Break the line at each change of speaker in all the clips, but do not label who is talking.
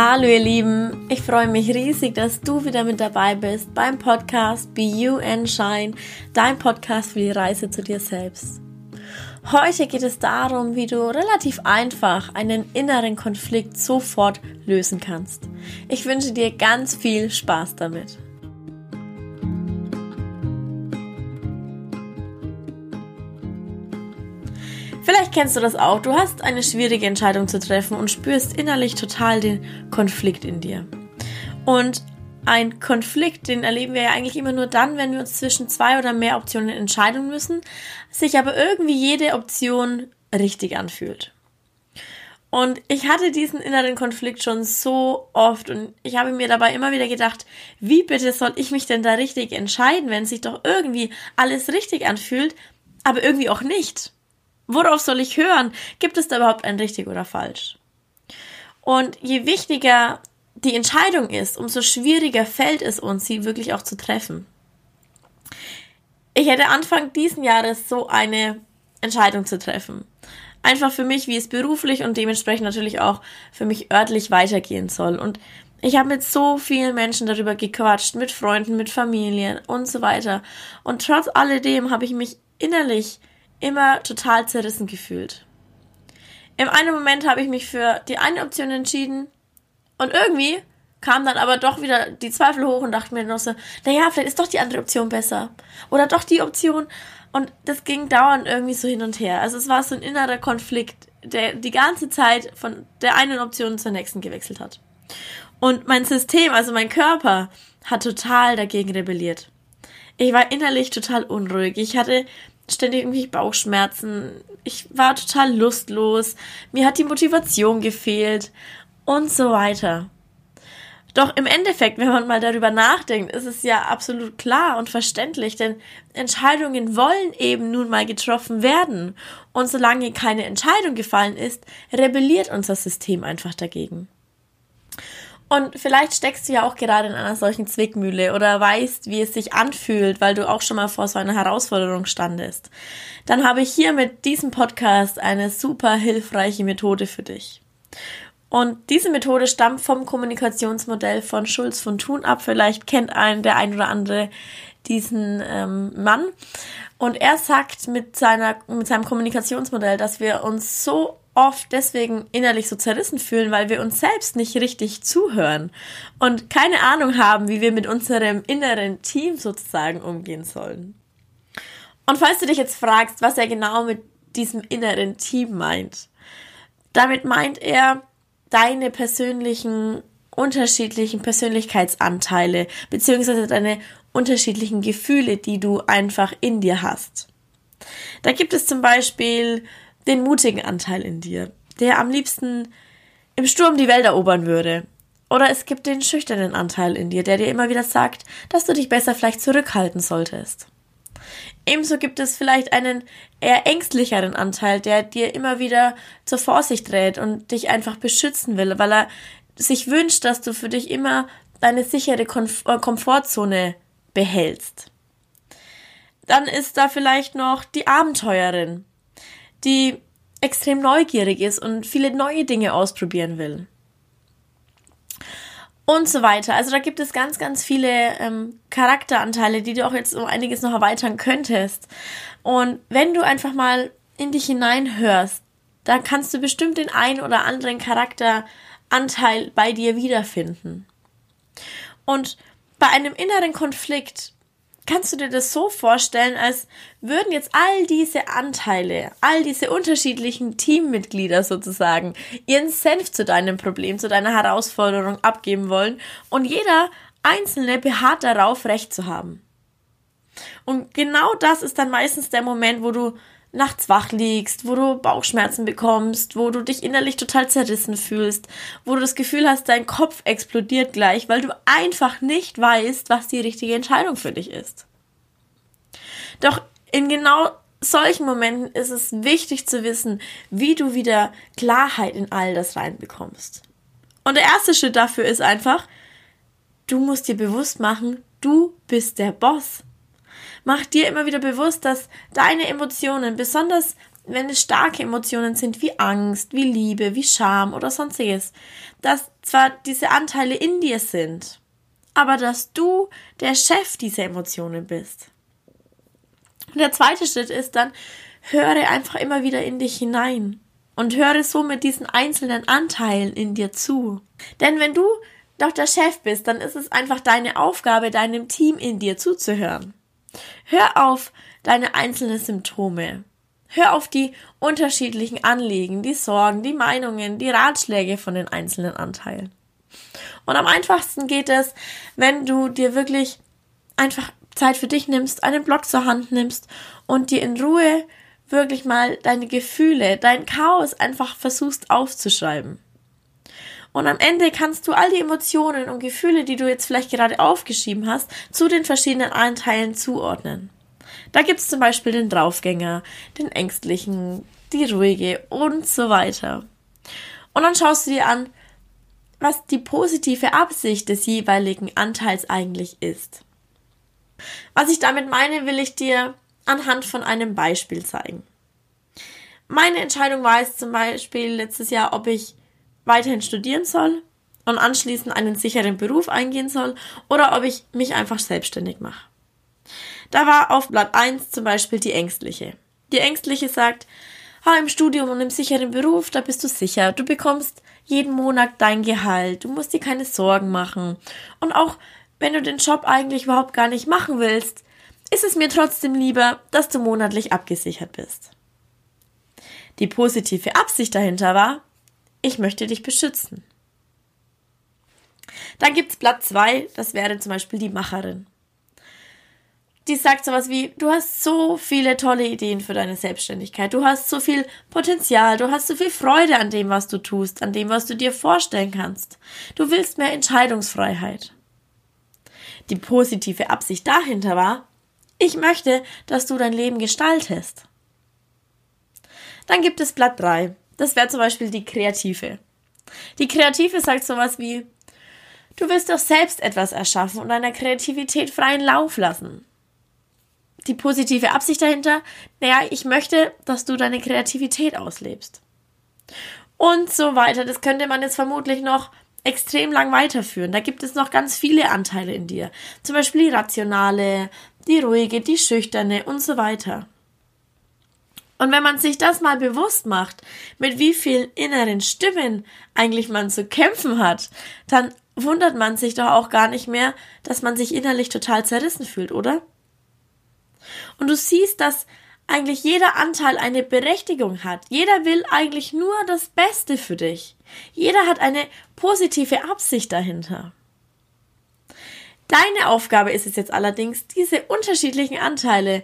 Hallo ihr Lieben, ich freue mich riesig, dass du wieder mit dabei bist beim Podcast Be You and Shine, dein Podcast für die Reise zu dir selbst. Heute geht es darum, wie du relativ einfach einen inneren Konflikt sofort lösen kannst. Ich wünsche dir ganz viel Spaß damit. Vielleicht kennst du das auch. Du hast eine schwierige Entscheidung zu treffen und spürst innerlich total den Konflikt in dir. Und ein Konflikt, den erleben wir ja eigentlich immer nur dann, wenn wir uns zwischen zwei oder mehr Optionen entscheiden müssen, sich aber irgendwie jede Option richtig anfühlt. Und ich hatte diesen inneren Konflikt schon so oft und ich habe mir dabei immer wieder gedacht, wie bitte soll ich mich denn da richtig entscheiden, wenn sich doch irgendwie alles richtig anfühlt, aber irgendwie auch nicht. Worauf soll ich hören? Gibt es da überhaupt ein richtig oder falsch? Und je wichtiger die Entscheidung ist, umso schwieriger fällt es uns, sie wirklich auch zu treffen. Ich hätte Anfang diesen Jahres so eine Entscheidung zu treffen. Einfach für mich, wie es beruflich und dementsprechend natürlich auch für mich örtlich weitergehen soll. Und ich habe mit so vielen Menschen darüber gequatscht, mit Freunden, mit Familien und so weiter. Und trotz alledem habe ich mich innerlich immer total zerrissen gefühlt. Im einen Moment habe ich mich für die eine Option entschieden und irgendwie kam dann aber doch wieder die Zweifel hoch und dachte mir noch so, naja, vielleicht ist doch die andere Option besser. Oder doch die Option. Und das ging dauernd irgendwie so hin und her. Also es war so ein innerer Konflikt, der die ganze Zeit von der einen Option zur nächsten gewechselt hat. Und mein System, also mein Körper, hat total dagegen rebelliert. Ich war innerlich total unruhig. Ich hatte ständig irgendwie Bauchschmerzen. Ich war total lustlos. Mir hat die Motivation gefehlt und so weiter. Doch im Endeffekt, wenn man mal darüber nachdenkt, ist es ja absolut klar und verständlich, denn Entscheidungen wollen eben nun mal getroffen werden. Und solange keine Entscheidung gefallen ist, rebelliert unser System einfach dagegen. Und vielleicht steckst du ja auch gerade in einer solchen Zwickmühle oder weißt, wie es sich anfühlt, weil du auch schon mal vor so einer Herausforderung standest. Dann habe ich hier mit diesem Podcast eine super hilfreiche Methode für dich. Und diese Methode stammt vom Kommunikationsmodell von Schulz von Thun ab. Vielleicht kennt ein der ein oder andere diesen ähm, Mann. Und er sagt mit seiner mit seinem Kommunikationsmodell, dass wir uns so oft deswegen innerlich so zerrissen fühlen, weil wir uns selbst nicht richtig zuhören und keine Ahnung haben, wie wir mit unserem inneren Team sozusagen umgehen sollen. Und falls du dich jetzt fragst, was er genau mit diesem inneren Team meint, damit meint er deine persönlichen unterschiedlichen Persönlichkeitsanteile beziehungsweise deine unterschiedlichen Gefühle, die du einfach in dir hast. Da gibt es zum Beispiel den mutigen Anteil in dir, der am liebsten im Sturm die Welt erobern würde. Oder es gibt den schüchternen Anteil in dir, der dir immer wieder sagt, dass du dich besser vielleicht zurückhalten solltest. Ebenso gibt es vielleicht einen eher ängstlicheren Anteil, der dir immer wieder zur Vorsicht rät und dich einfach beschützen will, weil er sich wünscht, dass du für dich immer deine sichere äh, Komfortzone behältst. Dann ist da vielleicht noch die Abenteuerin, die extrem neugierig ist und viele neue Dinge ausprobieren will. Und so weiter. Also da gibt es ganz, ganz viele ähm, Charakteranteile, die du auch jetzt um einiges noch erweitern könntest. Und wenn du einfach mal in dich hineinhörst, dann kannst du bestimmt den einen oder anderen Charakteranteil bei dir wiederfinden. Und bei einem inneren Konflikt kannst du dir das so vorstellen, als würden jetzt all diese Anteile, all diese unterschiedlichen Teammitglieder sozusagen ihren Senf zu deinem Problem, zu deiner Herausforderung abgeben wollen und jeder Einzelne beharrt darauf, Recht zu haben. Und genau das ist dann meistens der Moment, wo du nachts wach liegst, wo du Bauchschmerzen bekommst, wo du dich innerlich total zerrissen fühlst, wo du das Gefühl hast, dein Kopf explodiert gleich, weil du einfach nicht weißt, was die richtige Entscheidung für dich ist. Doch in genau solchen Momenten ist es wichtig zu wissen, wie du wieder Klarheit in all das reinbekommst. Und der erste Schritt dafür ist einfach, du musst dir bewusst machen, du bist der Boss. Mach dir immer wieder bewusst, dass deine Emotionen, besonders wenn es starke Emotionen sind wie Angst, wie Liebe, wie Scham oder sonstiges, dass zwar diese Anteile in dir sind, aber dass du der Chef dieser Emotionen bist. Und der zweite Schritt ist dann, höre einfach immer wieder in dich hinein und höre so mit diesen einzelnen Anteilen in dir zu. Denn wenn du doch der Chef bist, dann ist es einfach deine Aufgabe, deinem Team in dir zuzuhören. Hör auf deine einzelnen Symptome. Hör auf die unterschiedlichen Anliegen, die Sorgen, die Meinungen, die Ratschläge von den einzelnen Anteilen. Und am einfachsten geht es, wenn du dir wirklich einfach Zeit für dich nimmst, einen Block zur Hand nimmst und dir in Ruhe wirklich mal deine Gefühle, dein Chaos einfach versuchst aufzuschreiben. Und am Ende kannst du all die Emotionen und Gefühle, die du jetzt vielleicht gerade aufgeschrieben hast, zu den verschiedenen Anteilen zuordnen. Da gibt's zum Beispiel den Draufgänger, den Ängstlichen, die Ruhige und so weiter. Und dann schaust du dir an, was die positive Absicht des jeweiligen Anteils eigentlich ist. Was ich damit meine, will ich dir anhand von einem Beispiel zeigen. Meine Entscheidung war es zum Beispiel letztes Jahr, ob ich weiterhin studieren soll und anschließend einen sicheren Beruf eingehen soll oder ob ich mich einfach selbstständig mache. Da war auf Blatt 1 zum Beispiel die Ängstliche. Die Ängstliche sagt, ha, im Studium und im sicheren Beruf, da bist du sicher. Du bekommst jeden Monat dein Gehalt. Du musst dir keine Sorgen machen. Und auch wenn du den Job eigentlich überhaupt gar nicht machen willst, ist es mir trotzdem lieber, dass du monatlich abgesichert bist. Die positive Absicht dahinter war, ich möchte dich beschützen. Dann gibt's Blatt 2, das wäre zum Beispiel die Macherin. Die sagt sowas wie, du hast so viele tolle Ideen für deine Selbstständigkeit, du hast so viel Potenzial, du hast so viel Freude an dem, was du tust, an dem, was du dir vorstellen kannst. Du willst mehr Entscheidungsfreiheit. Die positive Absicht dahinter war, ich möchte, dass du dein Leben gestaltest. Dann gibt es Blatt 3. Das wäre zum Beispiel die Kreative. Die Kreative sagt sowas wie, du willst doch selbst etwas erschaffen und deiner Kreativität freien Lauf lassen. Die positive Absicht dahinter, naja, ich möchte, dass du deine Kreativität auslebst. Und so weiter. Das könnte man jetzt vermutlich noch extrem lang weiterführen. Da gibt es noch ganz viele Anteile in dir. Zum Beispiel die rationale, die ruhige, die schüchterne und so weiter. Und wenn man sich das mal bewusst macht, mit wie vielen inneren Stimmen eigentlich man zu kämpfen hat, dann wundert man sich doch auch gar nicht mehr, dass man sich innerlich total zerrissen fühlt, oder? Und du siehst, dass eigentlich jeder Anteil eine Berechtigung hat. Jeder will eigentlich nur das Beste für dich. Jeder hat eine positive Absicht dahinter. Deine Aufgabe ist es jetzt allerdings, diese unterschiedlichen Anteile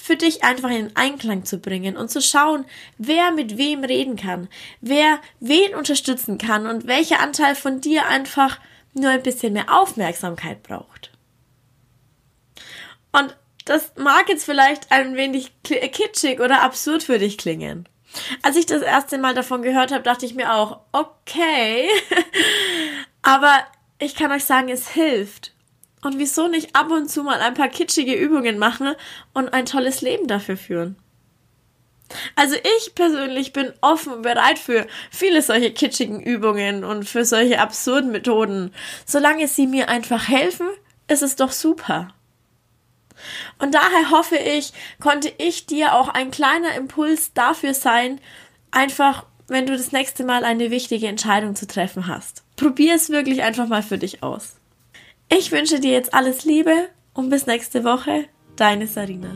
für dich einfach in Einklang zu bringen und zu schauen, wer mit wem reden kann, wer wen unterstützen kann und welcher Anteil von dir einfach nur ein bisschen mehr Aufmerksamkeit braucht. Und das mag jetzt vielleicht ein wenig kitschig oder absurd für dich klingen. Als ich das erste Mal davon gehört habe, dachte ich mir auch, okay, aber ich kann euch sagen, es hilft. Und wieso nicht ab und zu mal ein paar kitschige Übungen machen und ein tolles Leben dafür führen? Also ich persönlich bin offen und bereit für viele solche kitschigen Übungen und für solche absurden Methoden. Solange sie mir einfach helfen, ist es doch super. Und daher hoffe ich, konnte ich dir auch ein kleiner Impuls dafür sein, einfach, wenn du das nächste Mal eine wichtige Entscheidung zu treffen hast. Probier es wirklich einfach mal für dich aus. Ich wünsche dir jetzt alles Liebe und bis nächste Woche, deine Sarina.